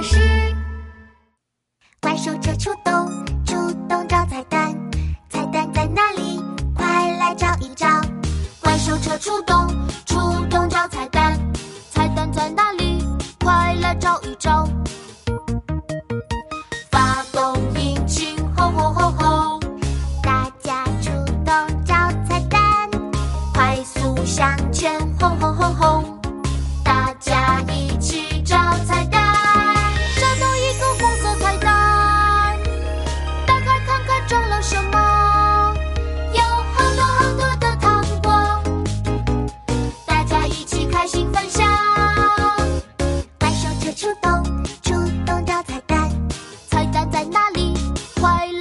事。怪兽车出动，出动找彩蛋，彩蛋在哪里？快来找一找。怪兽车出动，出动找彩蛋，彩蛋在哪里？快来找一找。发动引擎，轰轰轰轰！大家出动找彩蛋，快速向前，轰轰轰轰！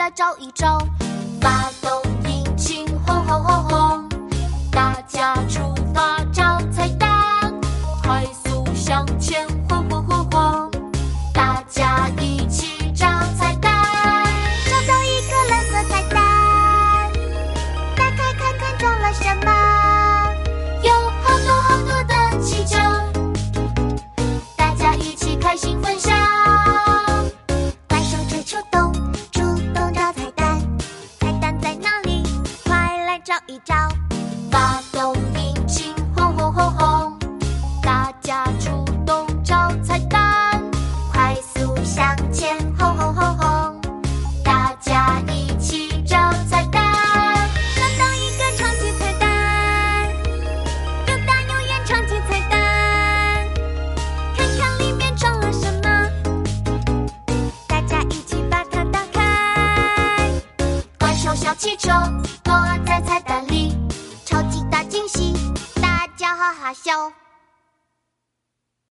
来找一找！发动引擎，轰轰轰轰！大家出发找彩蛋，快速向前，轰轰轰轰！大家一起找彩蛋，找到一个蓝色彩蛋，打开看看装了什么，有好多好多的气球，大家一起开心分享。照一照汽车躲在彩蛋里，超级大惊喜，大家哈哈笑。